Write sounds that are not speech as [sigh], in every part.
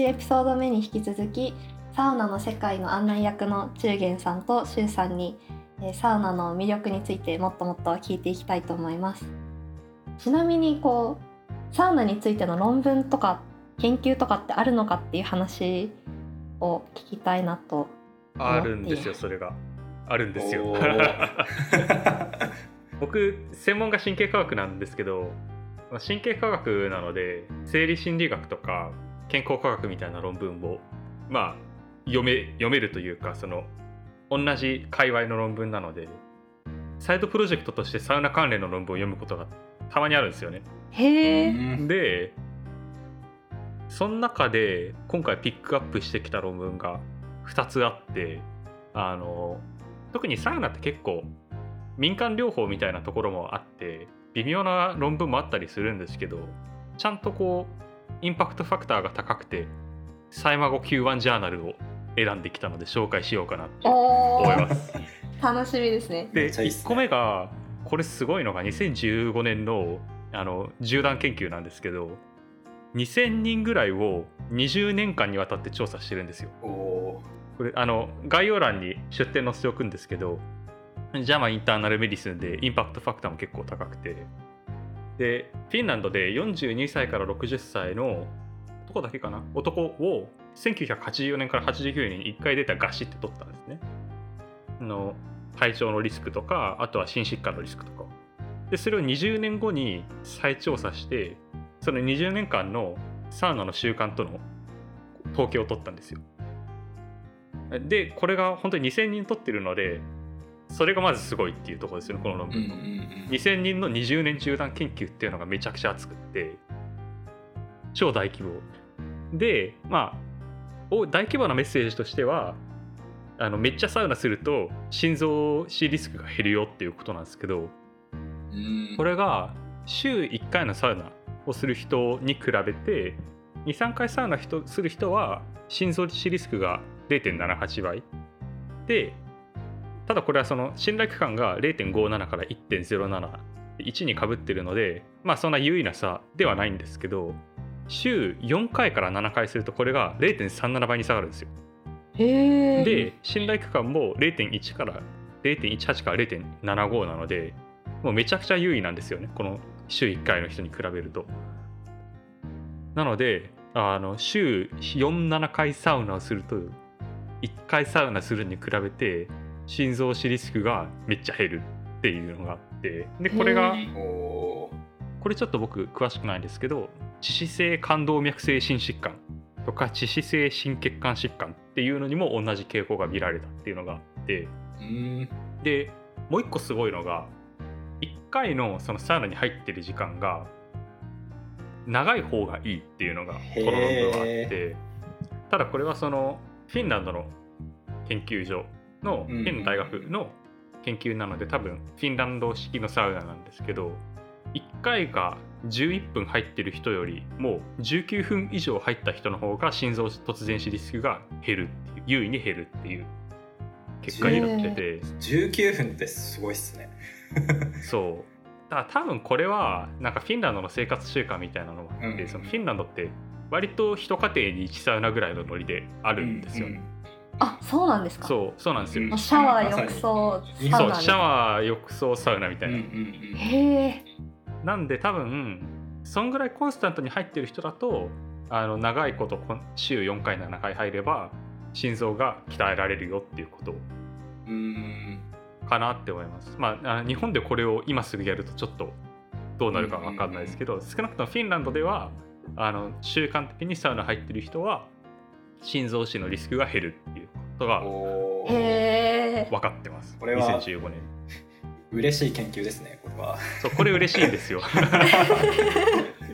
1エピソード目に引き続きサウナの世界の案内役の中元さんとシュウさんにえーサウナの魅力についてもっともっと聞いていきたいと思います。ちなみにこうサウナについての論文とか研究とかってあるのかっていう話を聞きたいなと。あるんですよそれが。あるんですよ。[laughs] 僕専門が神経科学なんですけどまあ神経科学なので生理心理学とか健康科学みたいな論文をまあ読め読めるというかその同じ界隈の論文なのでサイドプロジェクトとしてサウナ関連の論文を読むことがたまにあるんですよね。へでその中で今回ピックアップしてきた論文が2つあってあの特にサウナって結構民間療法みたいなところもあって微妙な論文もあったりするんですけどちゃんとこうインパクトファクターが高くてサイマゴ Q1 ジャーナルを選んできたので紹介しようかなっておー思います。[laughs] 楽しみですねでめっちゃいいっすね1個目がこれすごいのが2015年のあの縦断研究なんですけど2000人ぐらいを20年間にわたって調査してるんですよ。おこれあの概要欄に出典載せておくんですけどジャマインターナルメディスンでインパクトファクターも結構高くてでフィンランドで42歳から60歳の男だけかな？男を1984年から89年に1回出た餓死って取ったんですね。の体調のリスクとかあとは心疾患のリスクとかでそれを20年後に再調査してその20年間のサウナの習慣との統計を取ったんですよ。でこれが本当に2000人取ってるのでそれがまずすごいっていうところですよねこの論ーうん文の、うんうん。2000人の20年中断研究っていうのがめちゃくちゃ熱くって超大規模。でまあお大規模なメッセージとしてはあのめっちゃサウナすると心臓死リスクが減るよっていうことなんですけどうん。これが週1回のサウナをする人に比べて23回サウナ人する人は心臓死リスクが0.78倍。でただこれはその信頼区間が0.57から1.071にかぶってるのでまあそんな優位な差ではないんですけど週4回から7回するとこれが0.37倍に下がるんですよ。で信頼区間も0.1から0.18から0.75なのでもうめちゃくちゃ優位なんですよねこの週1回の人に比べると。なのであの週47回サウナをすると1回サウナするに比べて心臓死リスクがめっちゃ減るっていうのがあってでこれがこれちょっと僕詳しくないんですけど致死性冠動脈性心疾患とか致死性心血管疾患っていうのにも同じ傾向が見られたっていうのがあってでもう一個すごいのが1回のそのサウナに入ってる時間が長い方がいいっていうのがこの論文はあってただこれはそのフィンランドの研究所のフうんィンの大学の研究なので多分フィンランド式のサウナなんですけど1回が11分入ってる人よりも19分以上入った人の方が心臓突然死リスクが減るっていう優位に減るっていう結果になってて。19分ってすごいっすね。[laughs] そう。だから多分これはなんかフィンランドの生活習慣みたいなのもあって、フィンランドって割と一家庭に1サウナぐらいのノリであるんですよ、うんうんあそうなんですか？そうそうなんですよ、うん。シャワー浴槽サウナシャワー浴槽サウナみたいな、うんうんうんへえ。なんで多分そんぐらいコンスタントに入ってる人だとあの長いこと週4回7回入れば心臓が鍛えられるよっていうこと。うんかなって思います。まあ日本でこれを今すぐやるとちょっとどうなるかわかんないですけど、少なくともフィンランドではあの習慣的にサウナ入ってる人は心臓死のリスクが減るっていうことが分かってます。これは2015年。嬉しい研究ですねこれは。そうこれ嬉しいんですよ。[laughs]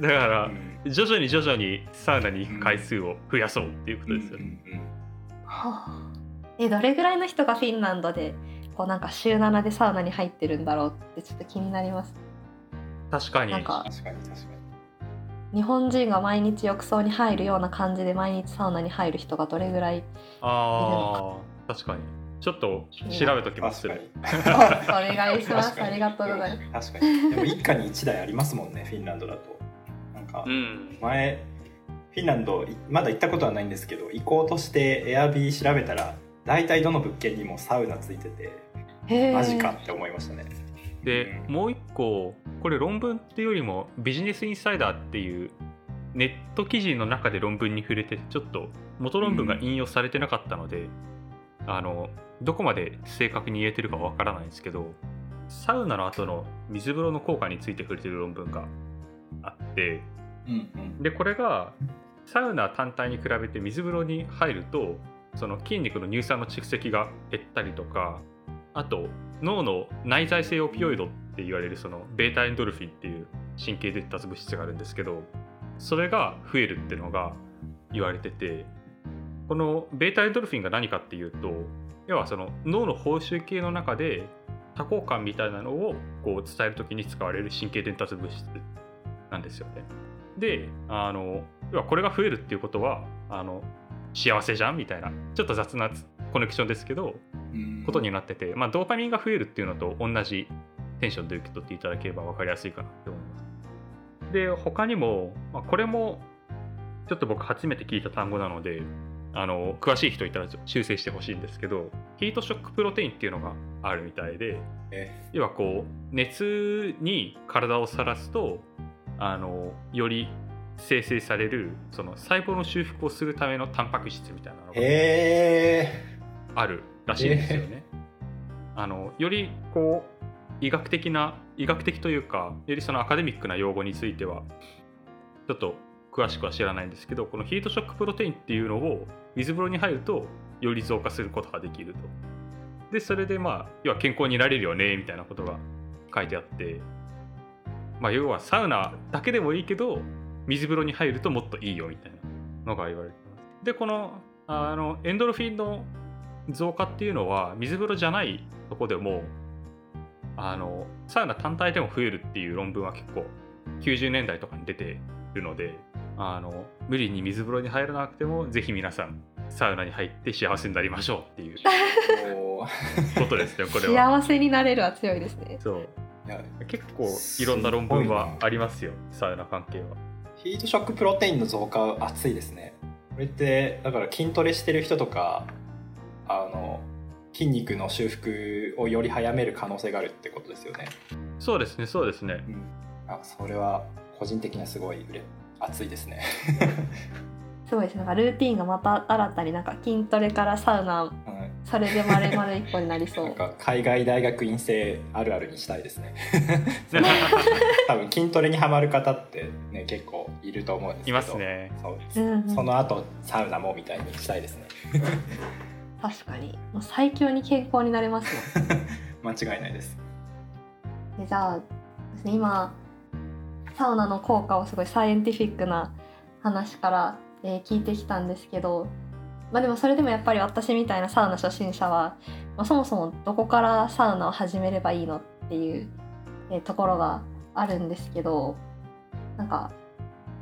だからうん。徐々に徐々にサウナに行く回数を増やそうっていうことですよ。はあ。えどれぐらいの人がフィンランドでこうなんか週7でサウナに入ってるんだろうってちょっと気になります。確かに。なんか確かに確か日本人が毎日浴槽に入るような感じで毎日サウナに入る人がどれぐらいああ確かに。ちょっと調べときにますおお願いしますありがとうございます確かに。でも一家に一台ありますもんねフィンランドだと。なんかうん。前フィンランドいまだ行ったことはないんですけど行こうとしてエアビー調べたら大体どの物件にもサウナついててマジかって思いましたね。でうん。もう一個これ論文っていうよりもビジネスインサイダーっていうネット記事の中で論文に触れてちょっと元論文が引用されてなかったので、あのどこまで正確に言えてるかわからないんですけどサウナの後の水風呂の効果について触れてる論文があってうんうん。でこれがサウナ単体に比べて水風呂に入るとその筋肉の乳酸の蓄積が減ったりとかあと脳の内在性オピオイドって言われるそのベータエンドルフィンっていう神経伝達物質があるんですけどそれが増えるっていうのが言われててこのベータエンドルフィンが何かっていうと要はその脳の報酬系の中で多幸感みたいなのをこう伝える時に使われる神経伝達物質なんですよね。であの要はこれが増えるっていうことはあの幸せじゃんみたいなちょっと雑なコネクションですけどうん。ことになってて、まあ、ドーパミンが増えるっていうのと同じテンションで受け取っていただければ分かりやすいかなって思います。で他にも、まあ、これもちょっと僕初めて聞いた単語なのであの詳しい人いたら修正してほしいんですけどヒートショックプロテインっていうのがあるみたいでえ。要はこう熱に体をさらすとあのより生成されるその細胞の修復をするためのタンパク質みたいなのがへあるらしいんですよね。あのよりこう医学的な医学的というかよりそのアカデミックな用語についてはちょっと詳しくは知らないんですけどこのヒートショックプロテインっていうのを水風呂に入るとより増加することができると。でそれでまあ要は健康になれるよねみたいなことが書いてあってまあ要はサウナだけでもいいけど水風呂に入るともっといいよみたいなのが言われてます。でこのあのエンドルフィンの増加っていうのは水風呂じゃないとこでもあのサウナ単体でも増えるっていう論文は結構90年代とかに出てるのであの無理に水風呂に入らなくてもぜひ皆さんサウナに入って幸せになりましょうっていうことですねこれは。幸せになれるは強いですね。そう結構いろんな論文はありますよサウナ関係は。ヒートショックプロテインの増加は熱いですねこれってだから筋トレしてる人とかあの筋肉の修復をより早める可能性があるってことですよね、そうですねそうですね。うん、あそれは個人的にはすごいうれ熱いですね。すごいですなんかルーティンがまた新たになんか筋トレからサウナうんそれで丸々一個になりそ [laughs] なんう。か海外大学院生あるあるにしたいですね。[laughs] 多分筋トレにはまる方ってね結構いると思うんですけど。いますね。そううんうん。その後サウナもみたいにしたいですね [laughs] 確かにもう最強に健康になれますよ。[laughs] 間違いないですでじゃあですね今サウナの効果をすごいサイエンティフィックな話から、えー聞いてきたんですけど、まあ、でもそれでもやっぱり私みたいなサウナ初心者は、まあ、そもそもどこからサウナを始めればいいのっていう、えーところがあるんですけどなんか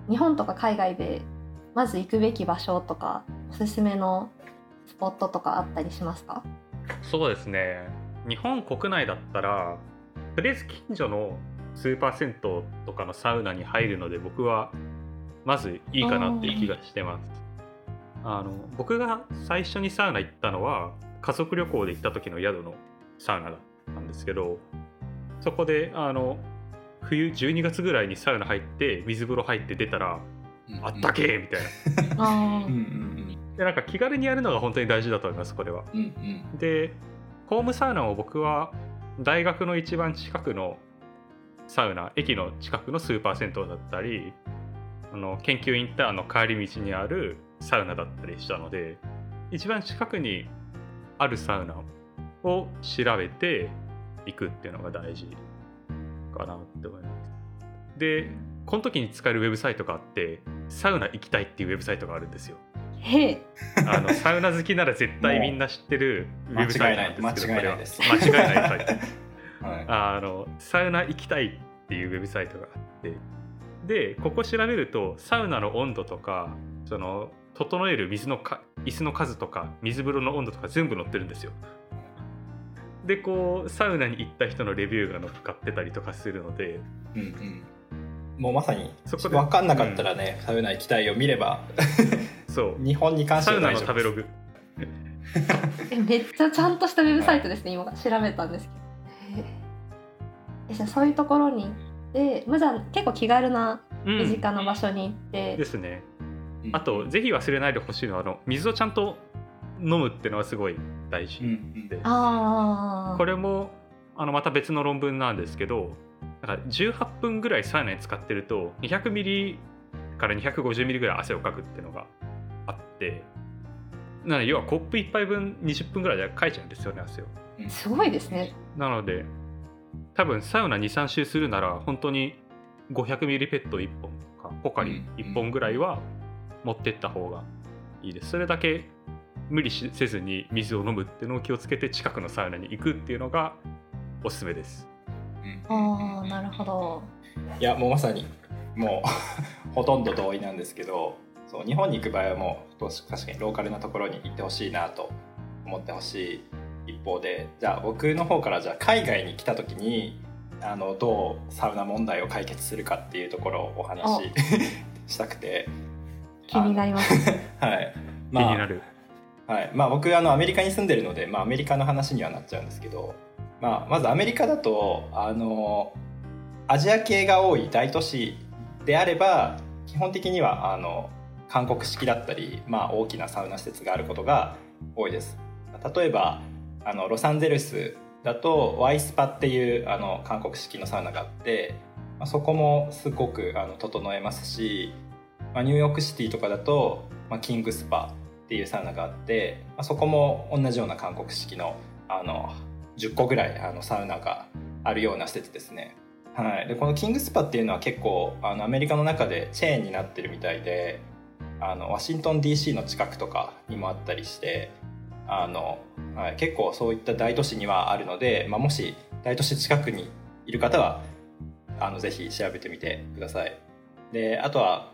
日本とか海外でまず行くべき場所とかおすすめのスポットとかあったりしますか？そうですね。日本国内だったらとりあえず近所のスーパー銭湯とかのサウナに入るので僕はまずいいかなっていう気がしてます。あの僕が最初にサウナ行ったのは家族旅行で行った時の宿のサウナだったんですけどそこであの冬12月ぐらいにサウナ入って水風呂入って出たらあったけーみたいな [laughs] でなんか気軽にやるのが本当に大事だと思いますこれは。うんうん。うんでホームサウナを僕は大学の一番近くのサウナ駅の近くのスーパー銭湯だったりあの研究インターンの帰り道にあるサウナだったりしたので一番近くにあるサウナを調べて行くっていうのが大事かなって思います。でこの時に使えるウェブサイトがあってサウナ行きたいっていうウェブサイトがあるんですよ [laughs] あのサウナ好きなら絶対みんな知ってるウェブサイトなんですけど間違いないです。間違いないサイト。[laughs] はい。あのサウナ行きたいっていうウェブサイトがあって。でここ調べるとサウナの温度とかその整える水のか椅子の数とか水風呂の温度とか全部載ってるんですよ。でこうサウナに行った人のレビューが載っかってたりとかするので。うんうん。もうまさにそこで。分かんなかったらね、サウナ行きたいを見れば [laughs] そう。日本に関してはサウナの食べログ。[laughs] えめっちゃちゃんとしたウェブサイトですね、今調べたんですけど。へえじゃあそういうところに行って、まあ、じゃあ結構気軽なうん。身近な場所に行って、ですね。うん。あとぜひ忘れないでほしいのはあの水をちゃんと飲むっていうのはすごい大事。うんうん。で、ああこれもあのまた別の論文なんですけどなんか18分ぐらいサウナに使ってると200ミリから250ミリぐらい汗をかくっていうのがあってなので要はコップ1杯分20分ぐらいでかいちゃうんですよね汗を。すごいですね。なので多分サウナ23周するなら本当に500ミリペット1本とかポカリ1本ぐらいは持ってった方がいいです。それだけ無理しせずに水を飲むっていうのを気をつけて近くのサウナに行くっていうのがおすすめです。ああなるほど。いやもうまさにもう [laughs] ほとんど同意なんですけどそう日本に行く場合はもう確かにローカルなところに行ってほしいなと思ってほしい一方でじゃあ僕の方からじゃあ海外に来た時にあのどうサウナ問題を解決するかっていうところをお話し [laughs] したくて。気になります。[laughs] はい。気になる、はい。まあ、僕あのアメリカに住んでるので、まあ、アメリカの話にはなっちゃうんですけど、まあ、まずアメリカだとあのアジア系が多い大都市であれば基本的にはあの韓国式だったり、まあ、大きなサウナ施設があることが多いです例えばあのロサンゼルスだとワイスパっていうあの韓国式のサウナがあって、まあ、そこもすごくあの整えますし、まあ、ニューヨークシティとかだと、まあ、キングスパっていうサウナがあって、まあ、そこも同じような韓国式のあの10個ぐらいあのサウナがあるような施設ですね。はい、でこのキングスパっていうのは結構あのアメリカの中でチェーンになってるみたいであのワシントン DC の近くとかにもあったりしてあの、はい、結構そういった大都市にはあるので、まあ、もし大都市近くにいる方はあのぜひ調べてみてください。であとは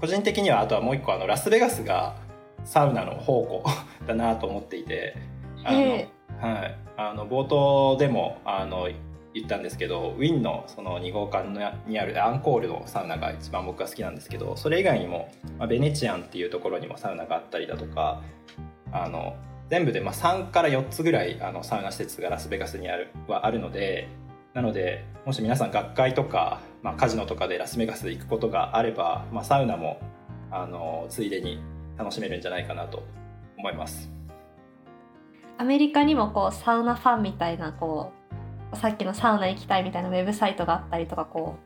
個人的にはあとはもう一個あのラスベガスがサウナの宝庫 [laughs] だなと思っていてあの、へはい、あの冒頭でもあの言ったんですけどウィンのその2号館のにあるアンコールのサウナが一番僕が好きなんですけどそれ以外にも、まあ、ベネチアンっていうところにもサウナがあったりだとかあの全部でまあ3から4つぐらいあのサウナ施設がラスベガスにあるはあるのでなのでもし皆さん学会とか、まあ、カジノとかでラスベガスで行くことがあれば、まあ、サウナもあのついでに楽しめるんじゃないかなと思います。アメリカにもこうサウナファンみたいなこうさっきのサウナ行きたいみたいなウェブサイトがあったりとかこ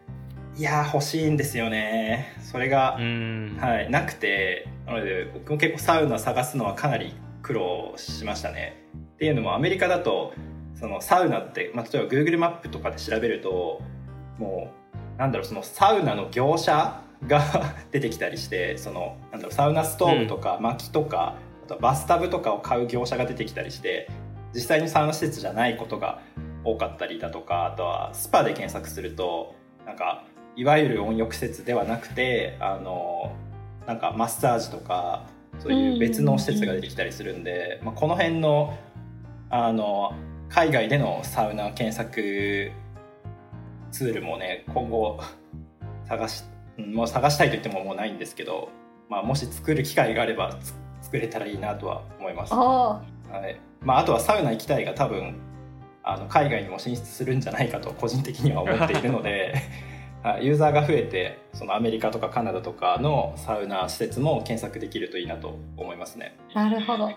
いやー欲しいんですよね。それがう、ん。はい、なくて。なので僕も結構サウナ探すのはかなり苦労しましたね。っていうのもアメリカだとそのサウナって、まあ、例えば Google マップとかで調べるともうなんだろうそのサウナの業者が [laughs] 出てきたりしてそのなんだろうサウナストーブとか薪とか、あとはバスタブとかを買う業者が出てきたりして実際にサウナ施設じゃないことが多かったりだとかあとはスパで検索するとなんかいわゆる温浴施設ではなくてあのなんかマッサージとかそういう別の施設が出てきたりするんで、まあ、この辺のあの海外でのサウナ検索ツールもね今後探しうんもう探したいと言ってももうないんですけど、まあ、もし作る機会があればつ作れたらいいなとは思います。はい。まあ、あとはサウナ行きたいが多分あの海外にも進出するんじゃないかと個人的には思っているので [laughs] はいユーザーが増えてそのアメリカとかカナダとかのサウナ施設も検索できるといいなと思いますね。あなるほど。は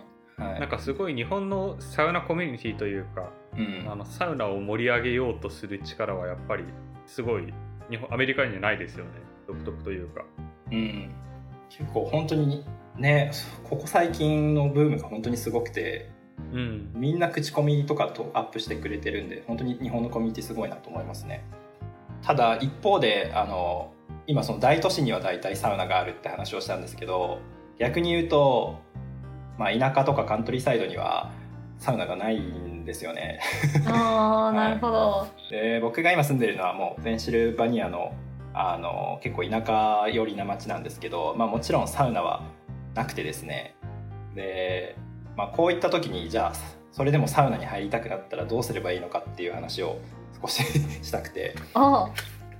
い。なんかすごい日本のサウナコミュニティというかうん。あのサウナを盛り上げようとする力はやっぱりすごい日本アメリカにはないですよね。独特というか。うん、結構本当にねここ最近のブームが本当にすごくてうん。みんな口コミとかとアップしてくれてるんで本当に日本のコミュニティすごいなと思いますね。ただ一方であの今その大都市には大体サウナがあるって話をしたんですけど逆に言うと、まあ、田舎とかカントリーサイドにはサウナがないんですよね。あー [laughs] なるほど、で僕が今住んでるのはもうペンシルバニアのあの結構田舎寄りな町なんですけど、まあ、もちろんサウナはなくてですね。で、まあ、こういった時にじゃあそれでもサウナに入りたくなったらどうすればいいのかっていう話を少し [laughs] したくて、あ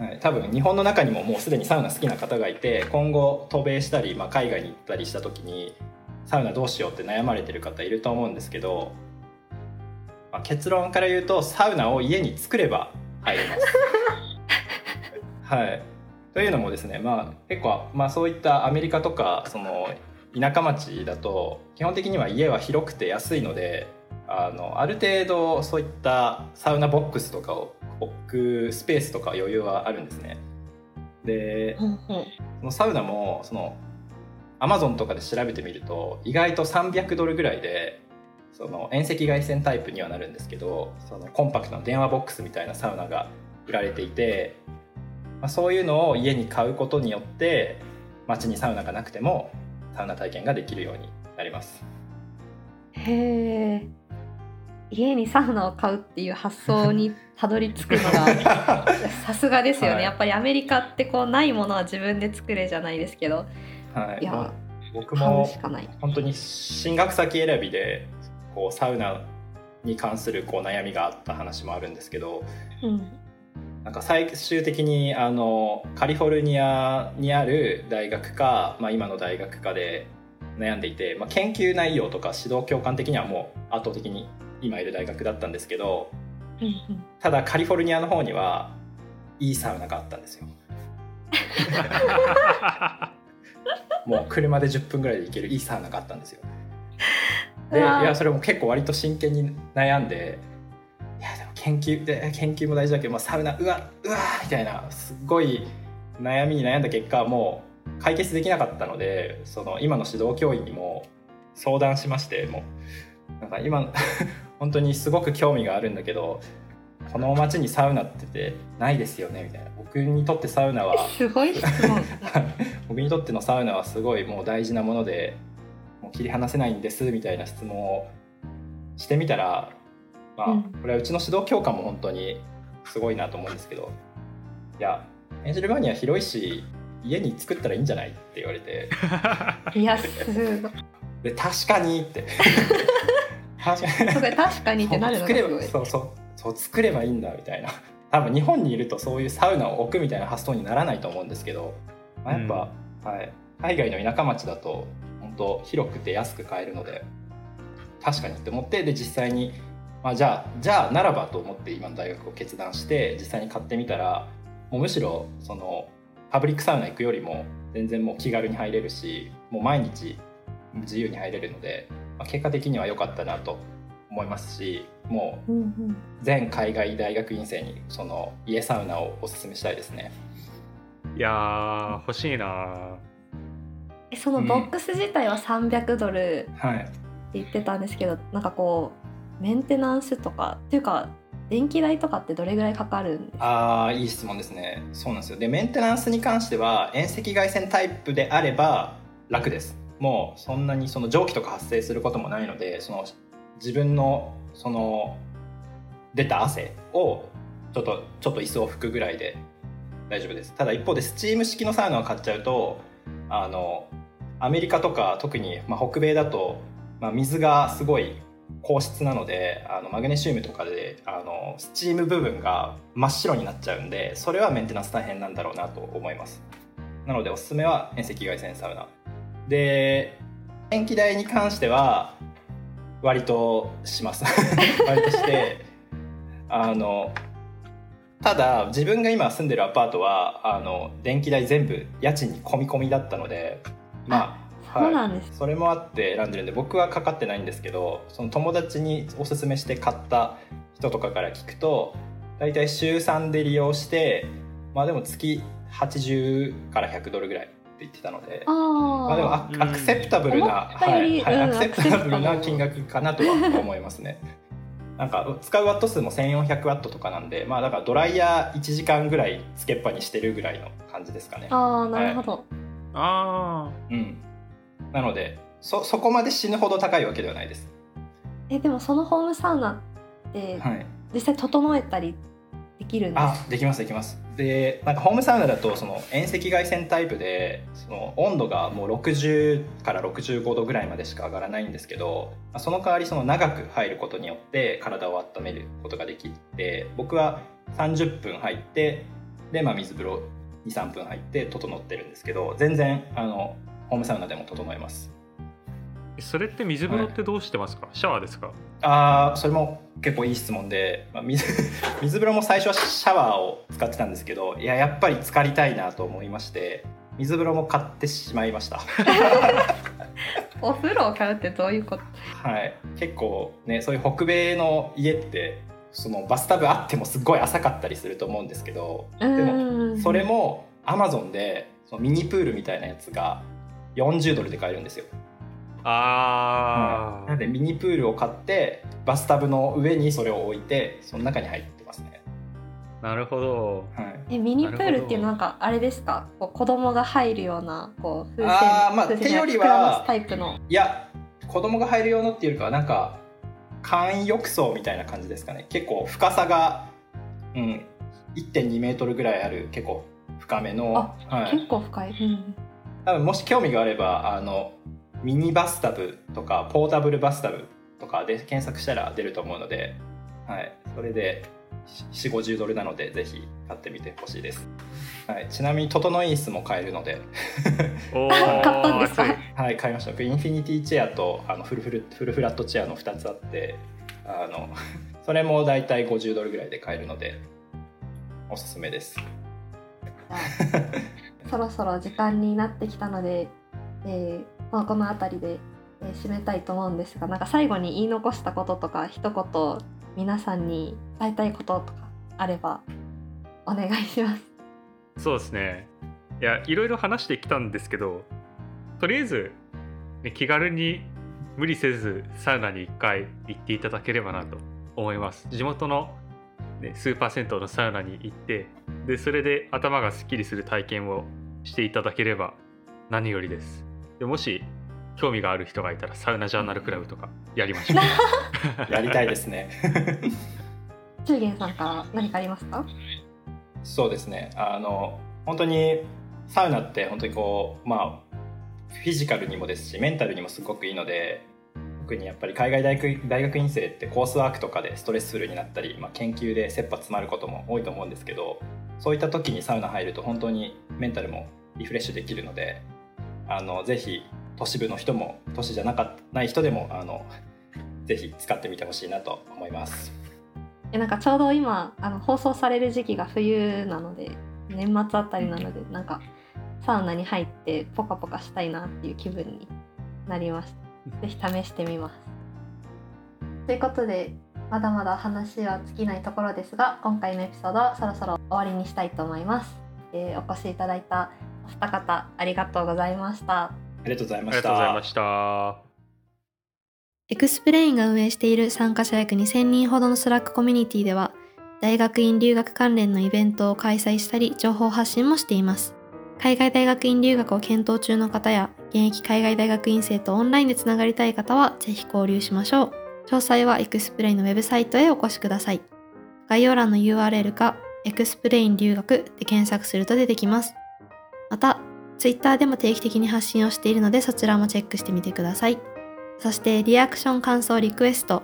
はい、多分日本の中にももうすでにサウナ好きな方がいて今後渡米したり、まあ、海外に行ったりした時にサウナどうしようって悩まれてる方いると思うんですけど、まあ、結論から言うとサウナを家に作れば入れます。[laughs] はい、というのもですね、まあ、結構、まあ、そういったアメリカとかその田舎町だと基本的には家は広くて安いのであのある程度そういったサウナボックスとかを置くスペースとか余裕はあるんですね。でうんうんそのサウナもそのアマゾンとかで調べてみると意外と300ドルぐらいでその遠赤外線タイプにはなるんですけどそのコンパクトな電話ボックスみたいなサウナが売られていて、まあ、そういうのを家に買うことによって街にサウナがなくてもサウナ体験ができるようになります。へえ家にサウナを買うっていう発想にたどり着くのが [laughs] さすがですよね、はい。やっぱりアメリカってこうないものは自分で作れじゃないですけど。はい、いや僕も本当に進学先選びでこうサウナに関するこう悩みがあった話もあるんですけどうんなんか最終的にあのカリフォルニアにある大学か、まあ、今の大学かで悩んでいて、まあ、研究内容とか指導教官的にはもう圧倒的に今いる大学だったんですけどただカリフォルニアの方にはいいサウナがあったんですよ。[laughs] もう車で10分ぐらいで行けるいいサウナがあったんですよ。でいやそれも結構割と真剣に悩んで研究で研究も大事だけど、まあ、サウナうわうわみたいなすっごい悩みに悩んだ結果もう解決できなかったのでその今の指導教員にも相談しましてもうなんか今 [laughs] 本当にすごく興味があるんだけどこの町にサウナっててないですよねみたいな。僕にとってサウナはすごい質問。[laughs] 僕にとってのサウナはすごいもう大事なものでもう切り離せないんですみたいな質問をしてみたら、まあうん。これはうちの指導教官も本当にすごいなと思うんですけどいやエンジェルバニア広いし家に作ったらいいんじゃないって言われて。[laughs] いやすごい。で確かにって。[laughs] 確かに。ってなるのが作ればすごい。そうそうそう作ればいいんだみたいな。多分日本にいるとそういうサウナを置くみたいな発想にならないと思うんですけど、まあ、やっぱ、はい、海外の田舎町だと本当広くて安く買えるので確かにって思ってで実際に、まあ、じゃあじゃあならばと思って今の大学を決断して実際に買ってみたらもうむしろそのパブリックサウナ行くよりも全然もう気軽に入れるしもう毎日自由に入れるので、まあ、結果的には良かったなと思いますしもううんうん全海外大学院生にその家サウナをおすすめしたいですね。いやー欲しいなえそのボックス自体は300ドルはい。って言ってたんですけどなんかこうメンテナンスとかっていうか電気代とかってどれぐらいかかるんですか？ああいい質問ですね。そうなんですよ。でメンテナンスに関しては遠赤外線タイプであれば楽です。もうそんなにその蒸気とか発生することもないので、その自分のその出た汗をちょっとちょっと椅子を拭くぐらいで大丈夫です。ただ一方でスチーム式のサウナを買っちゃうとあのアメリカとか特に、まあ、北米だと、まあ、水がすごい硬質なのであのマグネシウムとかであのスチーム部分が真っ白になっちゃうんでそれはメンテナンス大変なんだろうなと思います。なのでおすすめは遠赤外線サウナ。で電気代に関しては割とします。[laughs] 割としてあのただ自分が今住んでるアパートはあの電気代全部家賃に込み込みだったのでまあそうなんです、それもあって選んでるんで僕はかかってないんですけどその友達におすすめして買った人とかから聞くと大体週3で利用してまあでも月80から100ドルぐらいって言ってたのであまあでもアうん。アクセプタブルな、はいはい、うんアクセプタブルな金額かなとは思いますね。なんか使うワット数も1400ワットとかなんでまあだからドライヤー1時間ぐらいつけっぱにしてるぐらいの感じですかね。ああなるほど、あうん、なのでそそこまで死ぬほど高いわけではないです。えでもそのホームサウナってはい、実際整えたりできるんですか、あできますできます。でなんかホームサウナだとその遠赤外線タイプでその温度がもう60から65度ぐらいまでしか上がらないんですけどまあその代わりその長く入ることによって体を温めることができて僕は30分入ってで、まあ、水風呂23分入って整ってるんですけど全然あのホームサウナでも整えます。それって水風呂ってどうしてますか、シャワーですか？ああそれも結構いい質問で、まあ、水 [laughs] 水風呂も最初はシャワーを使ってたんですけどいややっぱり浸かりたいなと思いまして水風呂も買ってしまいました。[laughs] お風呂を買うってどういうこと？はい。結構ねそういう北米の家ってそのバスタブあってもすごい浅かったりすると思うんですけどでもそれもアマゾンでそのミニプールみたいなやつが40ドルで買えるんですよ。ああ、なんでミニプールを買ってバスタブの上にそれを置いてその中に入ってますね。なるほど。はい。えミニプールっていうのなんかあれですか？こう子供が入るようなこう風船あーまあ風船手よりは膨らますタイプの。いや子供が入る用のっていうよりかはなんか簡易浴槽みたいな感じですかね。結構深さが、うん、1.2メートルぐらいある結構深めの、はい、結構深い、うん、多分もし興味があればあのミニバスタブとかポータブルバスタブとかで検索したら出ると思うので、はい、それで4 5 0ドルなのでぜひ買ってみてほしいです、はい、ちなみに整い椅子も買えるので。お [laughs] 買ったんですか？熱い。はい買いました。インフィニティチェアとあのフルフルフルフラットチェアの2つあってあの [laughs] それも大体50ドルぐらいで買えるのでおすすめです [laughs] そろそろ時間になってきたので、えーまあ、この辺りで、えー締めたいと思うんですがなんか最後に言い残したこととか一言皆さんに伝えたいこととかあればお願いします。そうですねいやいろいろ話してきたんですけどとりあえず、ね、気軽に無理せずサウナに1回行っていただければなと思います地元の、ね、スーパー銭湯のサウナに行ってでそれで頭がすっきりする体験をしていただければ何よりです。でもし興味がある人がいたらサウナジャーナルクラブとかやりましょう。[laughs] やりたいですね。[laughs] 中元さんから何かありますか？そうですね。あの本当にサウナって本当にこうまあフィジカルにもですしメンタルにもすごくいいので特にやっぱり海外大学大学院生ってコースワークとかでストレスフルになったり、まあ、研究で切羽詰まることも多いと思うんですけどそういった時にサウナ入ると本当にメンタルもリフレッシュできるのであのぜひ都市部の人も都市じゃなかない人でもあの [laughs] ぜひ使ってみてほしいなと思います。えなんかちょうど今あの放送される時期が冬なので年末あたりなのでなんかサウナに入ってポカポカしたいなっていう気分になりました。ぜひ試してみます。ということでまだまだ話は尽きないところですが今回のエピソードはそろそろ終わりにしたいと思います。えーお越しいただいたお二方ありがとうございました。ありがとうございありましたがとうございま。した XPLANE が運営している参加者約2000人ほどのスラックコミュニティでは、大学院留学関連のイベントを開催したり、情報発信もしています。海外大学院留学を検討中の方や、現役海外大学院生とオンラインでつながりたい方は、ぜひ交流しましょう。詳細は XPLANE のウェブサイトへお越しください。概要欄の URL か、 XPLANE 留学で検索すると出てきます。また、Twitter でも定期的に発信をしているので、そちらもチェックしてみてください。そしてリアクション感想リクエスト、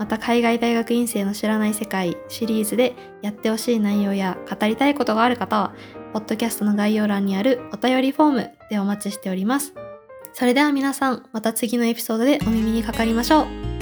また海外大学院生の知らない世界シリーズでやってほしい内容や語りたいことがある方は、ポッドキャストの概要欄にあるお便りフォームでお待ちしております。それでは皆さん、また次のエピソードでお耳にかかりましょう。